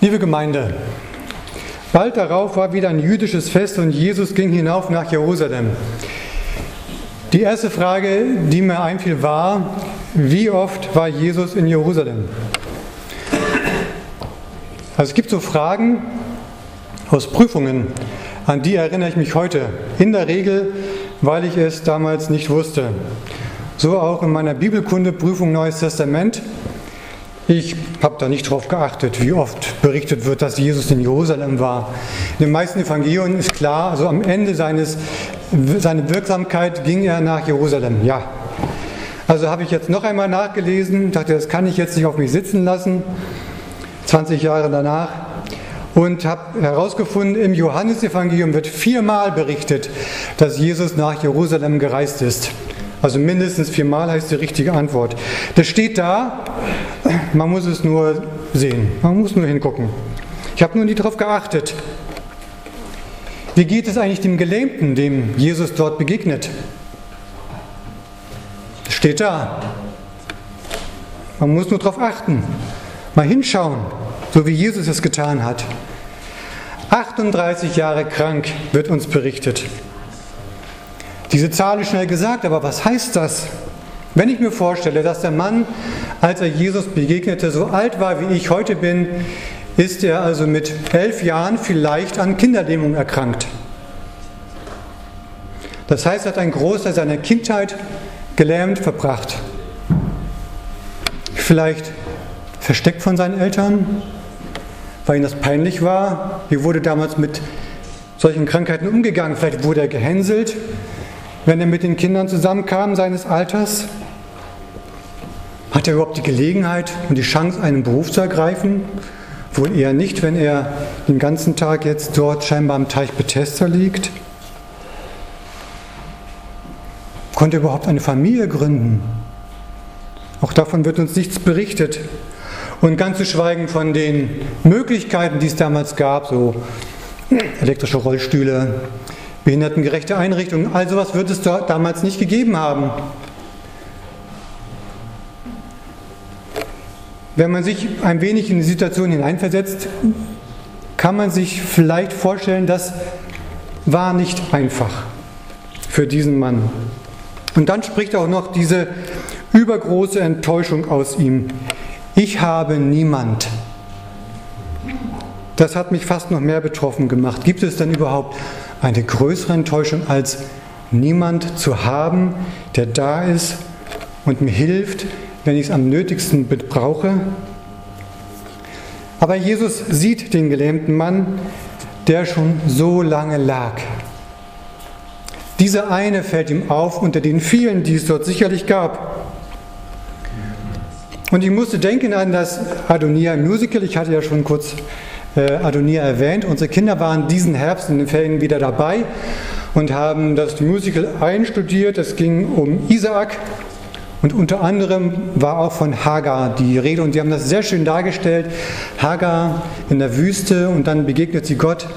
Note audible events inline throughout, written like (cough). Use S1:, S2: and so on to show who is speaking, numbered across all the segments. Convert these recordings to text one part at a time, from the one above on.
S1: Liebe Gemeinde, bald darauf war wieder ein jüdisches Fest und Jesus ging hinauf nach Jerusalem. Die erste Frage, die mir einfiel, war, wie oft war Jesus in Jerusalem? Also es gibt so Fragen aus Prüfungen, an die erinnere ich mich heute. In der Regel, weil ich es damals nicht wusste. So auch in meiner Bibelkundeprüfung Neues Testament. Ich habe da nicht drauf geachtet, wie oft berichtet wird, dass Jesus in Jerusalem war. In den meisten Evangelien ist klar, also am Ende seines seine Wirksamkeit ging er nach Jerusalem. Ja. Also habe ich jetzt noch einmal nachgelesen, dachte, das kann ich jetzt nicht auf mich sitzen lassen, 20 Jahre danach, und habe herausgefunden, im Johannesevangelium wird viermal berichtet, dass Jesus nach Jerusalem gereist ist. Also mindestens viermal heißt die richtige Antwort. Das steht da, man muss es nur sehen, man muss nur hingucken. Ich habe nur nie darauf geachtet. Wie geht es eigentlich dem Gelähmten, dem Jesus dort begegnet? Das steht da. Man muss nur darauf achten, mal hinschauen, so wie Jesus es getan hat. 38 Jahre krank wird uns berichtet. Diese Zahl ist schnell gesagt, aber was heißt das? Wenn ich mir vorstelle, dass der Mann, als er Jesus begegnete, so alt war wie ich heute bin, ist er also mit elf Jahren vielleicht an Kinderlähmung erkrankt. Das heißt, er hat einen Großteil seiner Kindheit gelähmt verbracht. Vielleicht versteckt von seinen Eltern, weil ihm das peinlich war. Wie wurde damals mit solchen Krankheiten umgegangen? Vielleicht wurde er gehänselt, wenn er mit den Kindern zusammenkam seines Alters. Hat er überhaupt die Gelegenheit und die Chance, einen Beruf zu ergreifen? Wohl eher nicht, wenn er den ganzen Tag jetzt dort scheinbar am Teich Bethesda liegt. Konnte er überhaupt eine Familie gründen? Auch davon wird uns nichts berichtet. Und ganz zu schweigen von den Möglichkeiten, die es damals gab, so elektrische Rollstühle, behindertengerechte Einrichtungen, all sowas wird es damals nicht gegeben haben. Wenn man sich ein wenig in die Situation hineinversetzt, kann man sich vielleicht vorstellen, das war nicht einfach für diesen Mann. Und dann spricht auch noch diese übergroße Enttäuschung aus ihm. Ich habe niemand. Das hat mich fast noch mehr betroffen gemacht. Gibt es denn überhaupt eine größere Enttäuschung als niemand zu haben, der da ist und mir hilft, wenn ich es am nötigsten brauche? Aber Jesus sieht den gelähmten Mann, der schon so lange lag. Diese eine fällt ihm auf unter den vielen, die es dort sicherlich gab. Und ich musste denken an das Adonia Musical. Ich hatte ja schon kurz Adonia erwähnt. Unsere Kinder waren diesen Herbst in den Ferien wieder dabei und haben das Musical einstudiert. Es ging um Isaak und unter anderem war auch von Hagar die Rede und die haben das sehr schön dargestellt. Hagar in der Wüste und dann begegnet sie Gott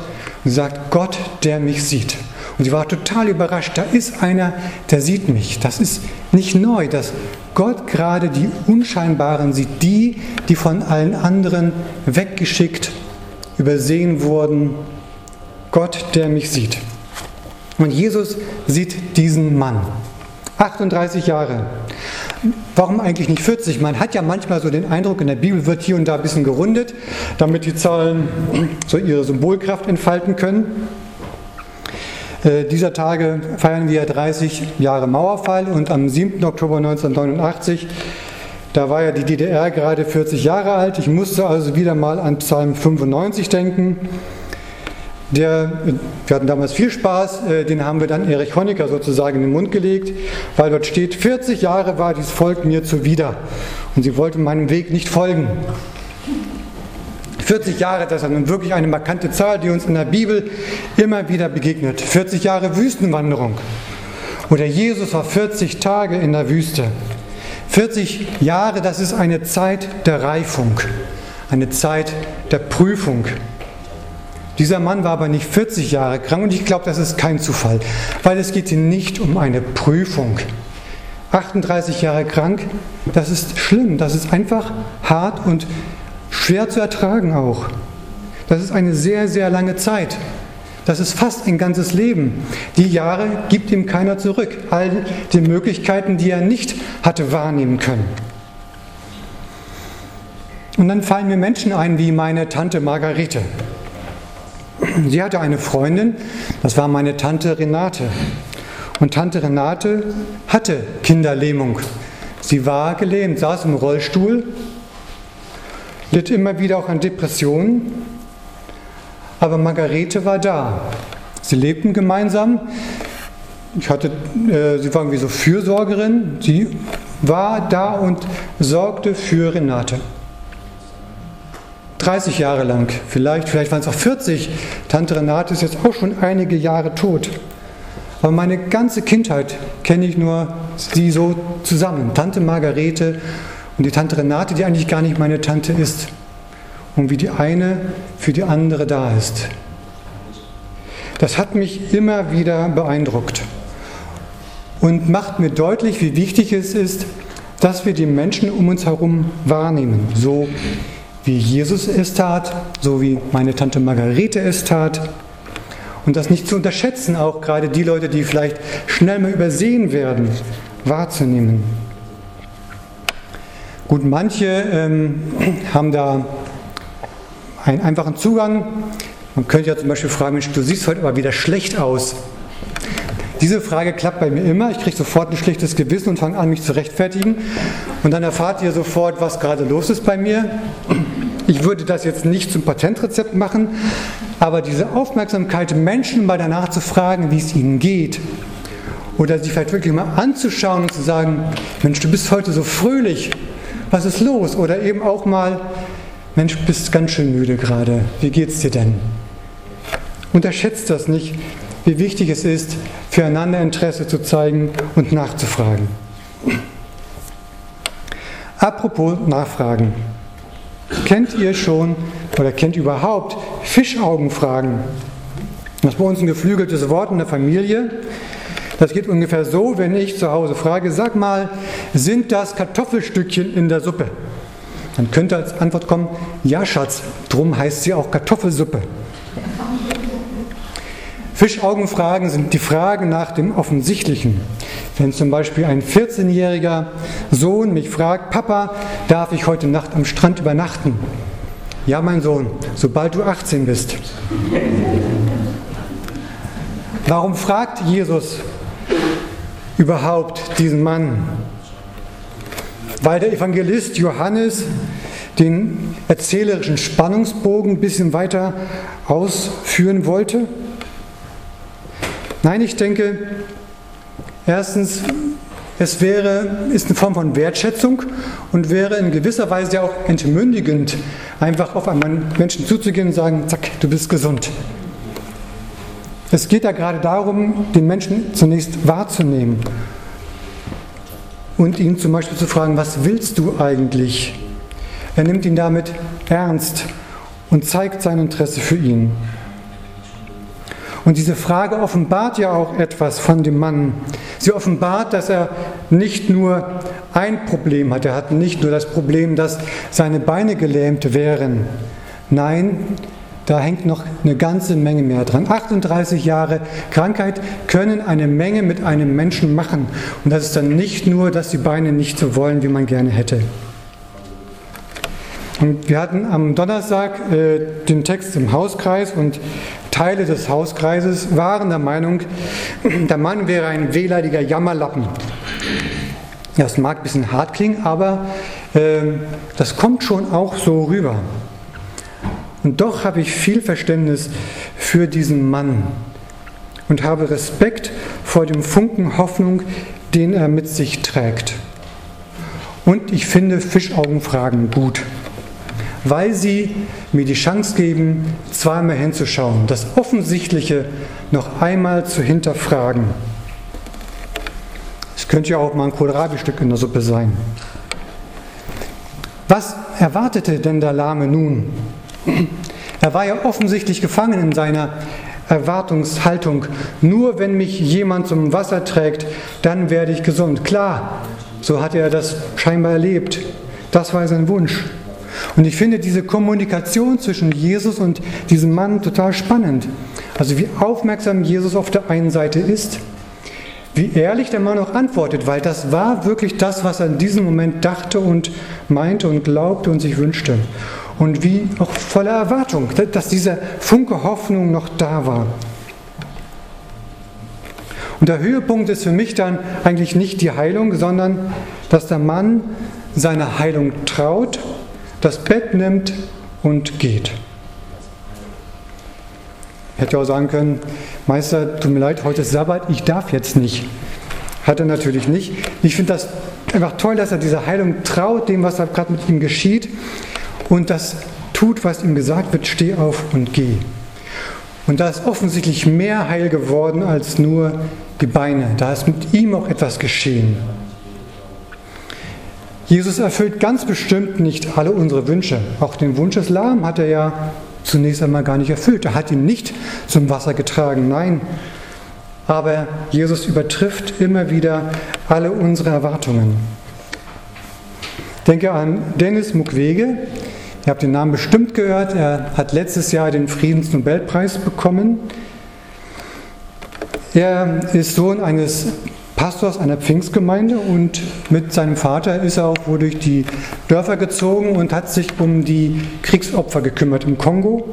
S1: und sagt, Gott, der mich sieht. Und sie war total überrascht. Da ist einer, der sieht mich. Das ist nicht neu, dass Gott gerade die Unscheinbaren sieht, die, die von allen anderen weggeschickt, übersehen wurden. Gott, der mich sieht. Und Jesus sieht diesen Mann. 38 Jahre. Warum eigentlich nicht 40? Man hat ja manchmal so den Eindruck, in der Bibel wird hier und da ein bisschen gerundet, damit die Zahlen (clears throat) so ihre Symbolkraft entfalten können. Äh, dieser Tage feiern wir 30 Jahre Mauerfall und am 7. Oktober 1989, da war ja die DDR gerade 40 Jahre alt. Ich musste also wieder mal an Psalm 95 denken. Der, wir hatten damals viel Spaß, äh, den haben wir dann Erich Honecker sozusagen in den Mund gelegt, weil dort steht, 40 Jahre war dieses Volk mir zuwider und sie wollten meinem Weg nicht folgen. 40 Jahre, das ist nun wirklich eine markante Zahl, die uns in der Bibel immer wieder begegnet. 40 Jahre Wüstenwanderung. Oder Jesus war 40 Tage in der Wüste. 40 Jahre, das ist eine Zeit der Reifung, eine Zeit der Prüfung. Dieser Mann war aber nicht 40 Jahre krank und ich glaube, das ist kein Zufall, weil es geht hier nicht um eine Prüfung. 38 Jahre krank, das ist schlimm, das ist einfach hart und schwer zu ertragen auch. Das ist eine sehr, sehr lange Zeit. Das ist fast ein ganzes Leben. Die Jahre gibt ihm keiner zurück. All die Möglichkeiten, die er nicht hatte wahrnehmen können. Und dann fallen mir Menschen ein wie meine Tante Margarete. Sie hatte eine Freundin, das war meine Tante Renate. Und Tante Renate hatte Kinderlähmung. Sie war gelähmt, saß im Rollstuhl, litt immer wieder auch an Depressionen aber Margarete war da. Sie lebten gemeinsam. Ich hatte, äh, sie war irgendwie so Fürsorgerin. Sie war da und sorgte für Renate. 30 Jahre lang, vielleicht, vielleicht waren es auch 40. Tante Renate ist jetzt auch schon einige Jahre tot. Aber meine ganze Kindheit kenne ich nur sie so zusammen. Tante Margarete und die Tante Renate, die eigentlich gar nicht meine Tante ist und wie die eine für die andere da ist. Das hat mich immer wieder beeindruckt und macht mir deutlich, wie wichtig es ist, dass wir die Menschen um uns herum wahrnehmen, so wie Jesus es tat, so wie meine Tante Margarete es tat. Und das nicht zu unterschätzen, auch gerade die Leute, die vielleicht schnell mal übersehen werden, wahrzunehmen. Gut, manche ähm, haben da einen einfachen Zugang. Man könnte ja zum Beispiel fragen, Mensch, du siehst heute aber wieder schlecht aus. Diese Frage klappt bei mir immer. Ich kriege sofort ein schlechtes Gewissen und fange an, mich zu rechtfertigen. Und dann erfahrt ihr sofort, was gerade los ist bei mir. Ich würde das jetzt nicht zum Patentrezept machen, aber diese Aufmerksamkeit, Menschen mal danach zu fragen, wie es ihnen geht, oder sich vielleicht wirklich mal anzuschauen und zu sagen, Mensch, du bist heute so fröhlich, was ist los? Oder eben auch mal Mensch, bist ganz schön müde gerade. Wie geht's dir denn? Unterschätzt das nicht, wie wichtig es ist, füreinander Interesse zu zeigen und nachzufragen. Apropos Nachfragen. Kennt ihr schon oder kennt überhaupt Fischaugenfragen? Das ist bei uns ein geflügeltes Wort in der Familie. Das geht ungefähr so, wenn ich zu Hause frage, sag mal, sind das Kartoffelstückchen in der Suppe? Dann könnte als Antwort kommen, ja Schatz, drum heißt sie auch Kartoffelsuppe. Fischaugenfragen sind die Fragen nach dem Offensichtlichen. Wenn zum Beispiel ein 14-jähriger Sohn mich fragt, Papa, darf ich heute Nacht am Strand übernachten? Ja, mein Sohn, sobald du 18 bist. Warum fragt Jesus überhaupt diesen Mann? Weil der Evangelist Johannes den erzählerischen Spannungsbogen ein bisschen weiter ausführen wollte? Nein, ich denke, erstens, es wäre, ist eine Form von Wertschätzung und wäre in gewisser Weise ja auch entmündigend, einfach auf einen Menschen zuzugehen und sagen, zack, du bist gesund. Es geht ja gerade darum, den Menschen zunächst wahrzunehmen und ihn zum Beispiel zu fragen, was willst du eigentlich? Er nimmt ihn damit ernst und zeigt sein Interesse für ihn. Und diese Frage offenbart ja auch etwas von dem Mann. Sie offenbart, dass er nicht nur ein Problem hat. Er hat nicht nur das Problem, dass seine Beine gelähmt wären. Nein, da hängt noch eine ganze Menge mehr dran. 38 Jahre Krankheit können eine Menge mit einem Menschen machen. Und das ist dann nicht nur, dass die Beine nicht so wollen, wie man gerne hätte. Und wir hatten am Donnerstag äh, den Text im Hauskreis und Teile des Hauskreises waren der Meinung, (clears throat) der Mann wäre ein wehleidiger Jammerlappen. Das mag ein bisschen hart klingen, aber äh, das kommt schon auch so rüber. Und doch habe ich viel Verständnis für diesen Mann und habe Respekt vor dem Funken Hoffnung, den er mit sich trägt. Und ich finde Fischaugenfragen gut, weil sie mir die Chance geben, zweimal hinzuschauen, das Offensichtliche noch einmal zu hinterfragen. Es könnte ja auch mal ein Kohlrabi-Stück in der Suppe sein. Was erwartete denn der Lahme nun? Er war ja offensichtlich gefangen in seiner Erwartungshaltung. Nur wenn mich jemand zum Wasser trägt, dann werde ich gesund. Klar, so hat er das scheinbar erlebt. Das war sein Wunsch. Und ich finde diese Kommunikation zwischen Jesus und diesem Mann total spannend. Also wie aufmerksam Jesus auf der einen Seite ist, wie ehrlich der Mann auch antwortet, weil das war wirklich das, was er in diesem Moment dachte und meinte und glaubte und sich wünschte. Und wie auch voller Erwartung, dass dieser Funke Hoffnung noch da war. Und der Höhepunkt ist für mich dann eigentlich nicht die Heilung, sondern dass der Mann seiner Heilung traut, das Bett nimmt und geht. Hätte auch sagen können, Meister, tut mir leid, heute ist Sabbat, ich darf jetzt nicht. Hat er natürlich nicht. Ich finde das einfach toll, dass er dieser Heilung traut, dem, was gerade mit ihm geschieht, und das tut, was ihm gesagt wird, steh auf und geh. Und da ist offensichtlich mehr heil geworden als nur die Beine. Da ist mit ihm auch etwas geschehen. Jesus erfüllt ganz bestimmt nicht alle unsere Wünsche. Auch den Wunsch des Lahm hat er ja zunächst einmal gar nicht erfüllt. Er hat ihn nicht zum Wasser getragen, nein. Aber Jesus übertrifft immer wieder alle unsere Erwartungen. Denke an Dennis Mukwege. Ihr habt den Namen bestimmt gehört. Er hat letztes Jahr den Friedensnobelpreis bekommen. Er ist Sohn eines Pastors einer Pfingstgemeinde und mit seinem Vater ist er auch wohl durch die Dörfer gezogen und hat sich um die Kriegsopfer gekümmert im Kongo.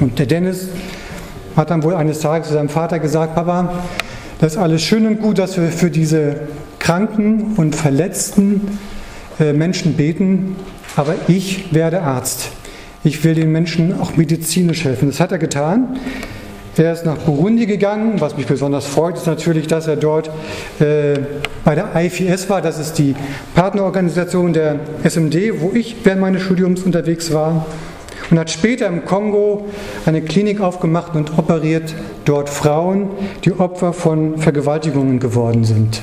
S1: Und der Dennis hat dann wohl eines Tages zu seinem Vater gesagt, Papa, das ist alles schön und gut, dass wir für diese kranken und verletzten äh, Menschen beten, aber ich werde Arzt. Ich will den Menschen auch medizinisch helfen. Das hat er getan. Er ist nach Burundi gegangen. Was mich besonders freut, ist natürlich, dass er dort äh, bei der IFS war. Das ist die Partnerorganisation der SMD, wo ich während meines Studiums unterwegs war. Und hat später im Kongo eine Klinik aufgemacht und operiert dort Frauen, die Opfer von Vergewaltigungen geworden sind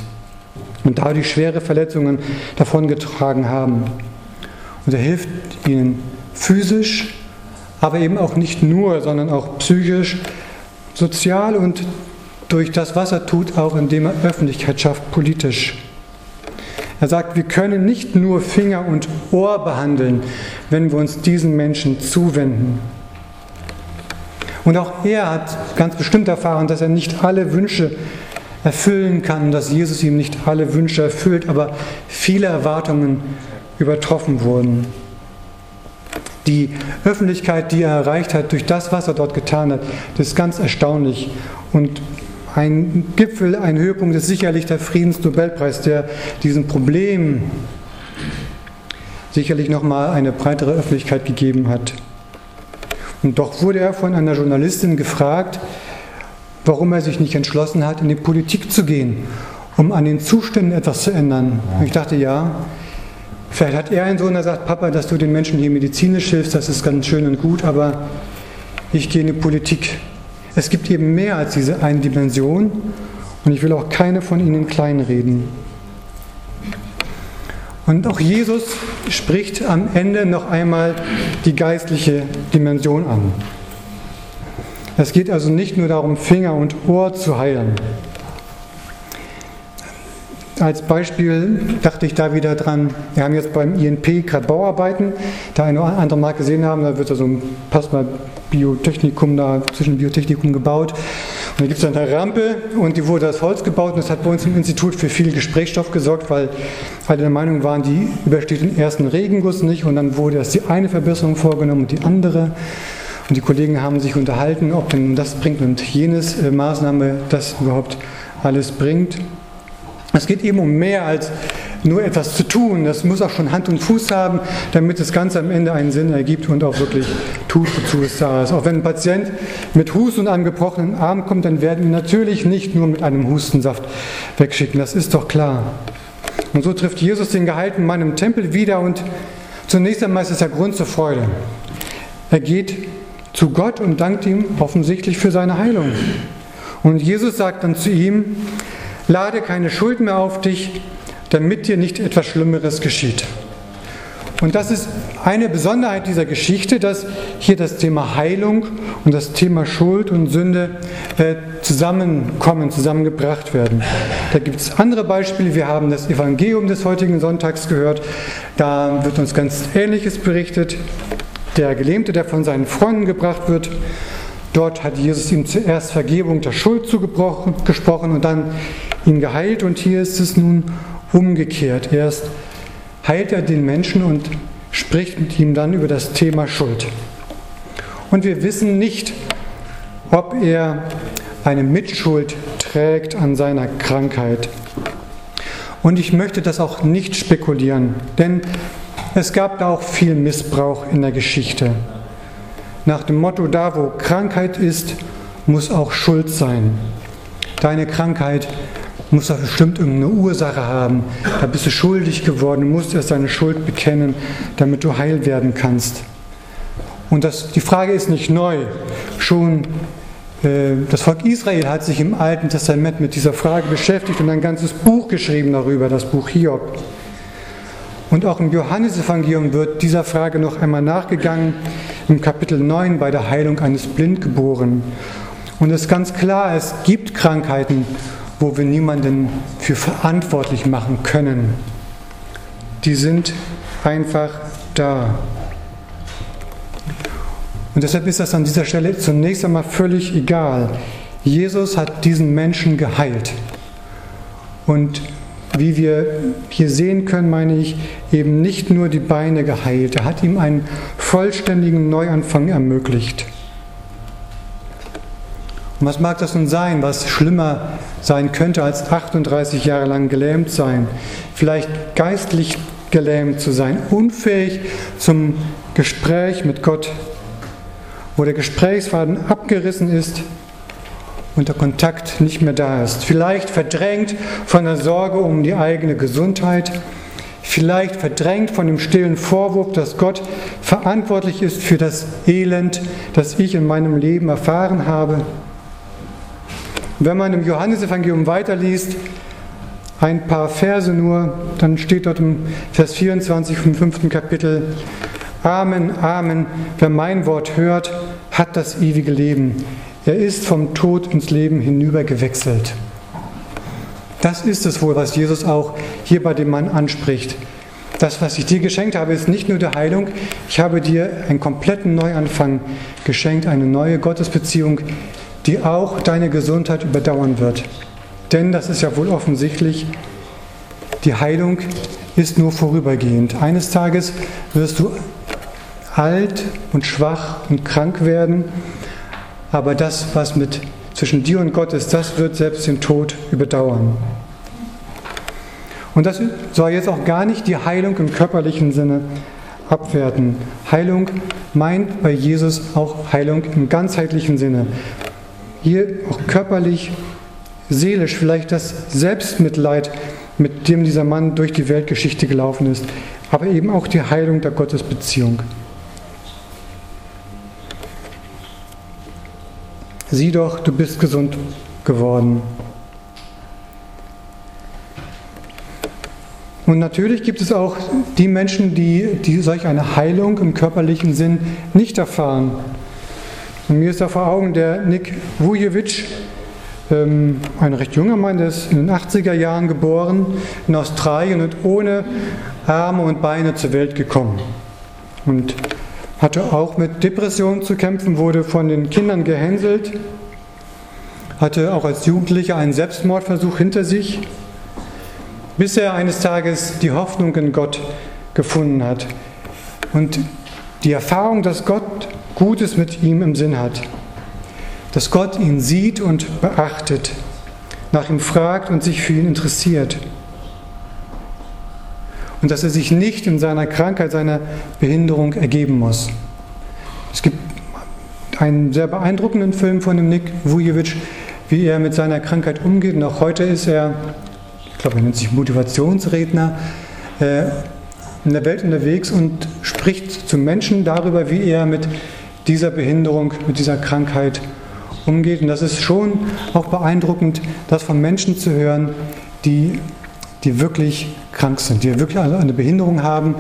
S1: und dadurch schwere Verletzungen davongetragen haben. Und er hilft ihnen physisch, aber eben auch nicht nur, sondern auch psychisch sozial und durch das, was er tut, auch indem er Öffentlichkeit schafft, politisch. Er sagt, wir können nicht nur Finger und Ohr behandeln, wenn wir uns diesen Menschen zuwenden. Und auch er hat ganz bestimmt erfahren, dass er nicht alle Wünsche erfüllen kann, dass Jesus ihm nicht alle Wünsche erfüllt, aber viele Erwartungen übertroffen wurden. Die Öffentlichkeit, die er erreicht hat durch das, was er dort getan hat, das ist ganz erstaunlich. Und ein Gipfel, ein Höhepunkt ist sicherlich der Friedensnobelpreis, der diesem Problem sicherlich nochmal eine breitere Öffentlichkeit gegeben hat. Und doch wurde er von einer Journalistin gefragt, warum er sich nicht entschlossen hat, in die Politik zu gehen, um an den Zuständen etwas zu ändern. Und ich dachte, ja, Vielleicht hat er einen Sohn, der sagt, Papa, dass du den Menschen hier medizinisch hilfst, das ist ganz schön und gut, aber ich gehe in die Politik. Es gibt eben mehr als diese eine Dimension und ich will auch keine von ihnen kleinreden. Und auch Jesus spricht am Ende noch einmal die geistliche Dimension an. Es geht also nicht nur darum, Finger und Ohr zu heilen. Als Beispiel dachte ich da wieder dran, wir haben jetzt beim INP gerade Bauarbeiten, der eine oder andere mal gesehen haben, da wird so ein Passmal Biotechnikum da zwischen Biotechnikum gebaut. Und da gibt es dann eine Rampe und die wurde aus Holz gebaut und das hat bei uns im Institut für viel Gesprächsstoff gesorgt, weil alle der Meinung waren, die übersteht den ersten Regenguss nicht und dann wurde erst die eine Verbesserung vorgenommen und die andere. Und die Kollegen haben sich unterhalten, ob denn das bringt und jenes äh, Maßnahme das überhaupt alles bringt. Es geht eben um mehr als nur etwas zu tun. Das muss auch schon Hand und Fuß haben, damit das Ganze am Ende einen Sinn ergibt und auch wirklich tut, wozu es da ist. Auch wenn ein Patient mit Husten und einem gebrochenen Arm kommt, dann werden wir natürlich nicht nur mit einem Hustensaft wegschicken. Das ist doch klar. Und so trifft Jesus den geheilten Mann im Tempel wieder und zunächst einmal ist es der Grund zur Freude. Er geht zu Gott und dankt ihm offensichtlich für seine Heilung. Und Jesus sagt dann zu ihm, Lade keine Schuld mehr auf dich, damit dir nicht etwas Schlimmeres geschieht. Und das ist eine Besonderheit dieser Geschichte, dass hier das Thema Heilung und das Thema Schuld und Sünde äh, zusammenkommen, zusammengebracht werden. Da gibt es andere Beispiele. Wir haben das Evangelium des heutigen Sonntags gehört. Da wird uns ganz Ähnliches berichtet. Der Gelähmte, der von seinen Freunden gebracht wird, Dort hat Jesus ihm zuerst Vergebung der Schuld zugesprochen und dann ihn geheilt. Und hier ist es nun umgekehrt. Erst heilt er den Menschen und spricht mit ihm dann über das Thema Schuld. Und wir wissen nicht, ob er eine Mitschuld trägt an seiner Krankheit. Und ich möchte das auch nicht spekulieren, denn es gab da auch viel Missbrauch in der Geschichte nach dem Motto, da wo Krankheit ist, muss auch Schuld sein. Deine Krankheit muss doch bestimmt irgendeine Ursache haben. Da bist du schuldig geworden, musst erst deine Schuld bekennen, damit du heil werden kannst. Und das, die Frage ist nicht neu. Schon äh, das Volk Israel hat sich im Alten Testament mit dieser Frage beschäftigt und ein ganzes Buch geschrieben darüber, das Buch Hiob. Und auch im Johannesevangelium wird dieser Frage noch einmal nachgegangen, im Kapitel 9 bei der Heilung eines Blindgeborenen. Und es ist ganz klar, es gibt Krankheiten, wo wir niemanden für verantwortlich machen können. Die sind einfach da. Und deshalb ist das an dieser Stelle zunächst einmal völlig egal. Jesus hat diesen Menschen geheilt. Und wie wir hier sehen können, meine ich, eben nicht nur die Beine geheilt, er hat ihm einen vollständigen Neuanfang ermöglicht. Und was mag das nun sein, was schlimmer sein könnte als 38 Jahre lang gelähmt sein, vielleicht geistlich gelähmt zu sein, unfähig zum Gespräch mit Gott, wo der Gesprächsfaden abgerissen ist, und der Kontakt nicht mehr da ist. Vielleicht verdrängt von der Sorge um die eigene Gesundheit, vielleicht verdrängt von dem stillen Vorwurf, dass Gott verantwortlich ist für das Elend, das ich in meinem Leben erfahren habe. Wenn man im Johannesevangelium weiterliest, ein paar Verse nur, dann steht dort im Vers 24 vom fünften Kapitel, Amen, Amen, wer mein Wort hört, hat das ewige Leben. Er ist vom Tod ins Leben hinübergewechselt. Das ist es wohl, was Jesus auch hier bei dem Mann anspricht. Das, was ich dir geschenkt habe, ist nicht nur der Heilung, ich habe dir einen kompletten Neuanfang geschenkt, eine neue Gottesbeziehung, die auch deine Gesundheit überdauern wird. Denn das ist ja wohl offensichtlich, die Heilung ist nur vorübergehend. Eines Tages wirst du alt und schwach und krank werden aber das, was mit zwischen dir und Gott ist, das wird selbst den Tod überdauern. Und das soll jetzt auch gar nicht die Heilung im körperlichen Sinne abwerten. Heilung meint bei Jesus auch Heilung im ganzheitlichen Sinne. Hier auch körperlich, seelisch, vielleicht das Selbstmitleid, mit dem dieser Mann durch die Weltgeschichte gelaufen ist, aber eben auch die Heilung der Gottesbeziehung. Sieh doch, du bist gesund geworden. Und natürlich gibt es auch die Menschen, die, die solch eine Heilung im körperlichen Sinn nicht erfahren. Und mir ist da vor Augen der Nick Vujevic, ähm, ein recht junger Mann, der ist in den 80er Jahren geboren, in Australien und ohne Arme und Beine zur Welt gekommen. Und hatte auch mit Depressionen zu kämpfen, wurde von den Kindern gehänselt, hatte auch als Jugendlicher einen Selbstmordversuch hinter sich, bis er eines Tages die Hoffnung in Gott gefunden hat und die Erfahrung, dass Gott Gutes mit ihm im Sinn hat, dass Gott ihn sieht und beachtet, nach ihm fragt und sich für ihn interessiert und dass er sich nicht in seiner Krankheit, seiner Behinderung ergeben muss. Es gibt einen sehr beeindruckenden Film von dem Nick Vujevic, wie er mit seiner Krankheit umgeht. Und auch heute ist er, ich glaube, er nennt sich Motivationsredner, äh, in der Welt unterwegs und spricht zu Menschen darüber, wie er mit dieser Behinderung, mit dieser Krankheit umgeht. Und das ist schon auch beeindruckend, das von Menschen zu hören, die, die wirklich krank sind, die wirklich eine Behinderung haben,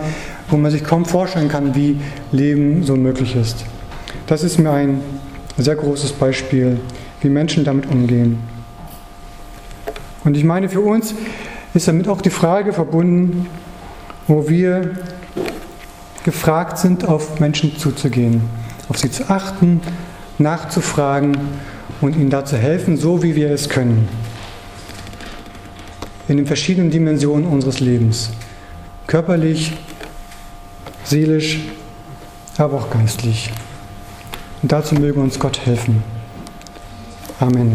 S1: wo man sich kaum vorstellen kann, wie Leben so möglich ist. Das ist mir ein sehr großes Beispiel, wie Menschen damit umgehen. Und ich meine, für uns ist damit auch die Frage verbunden, wo wir gefragt sind, auf Menschen zuzugehen, auf sie zu achten, nachzufragen und ihnen dazu helfen, so wie wir es können. In den verschiedenen Dimensionen unseres Lebens. Körperlich, seelisch, aber auch geistlich. Und dazu möge uns Gott helfen. Amen.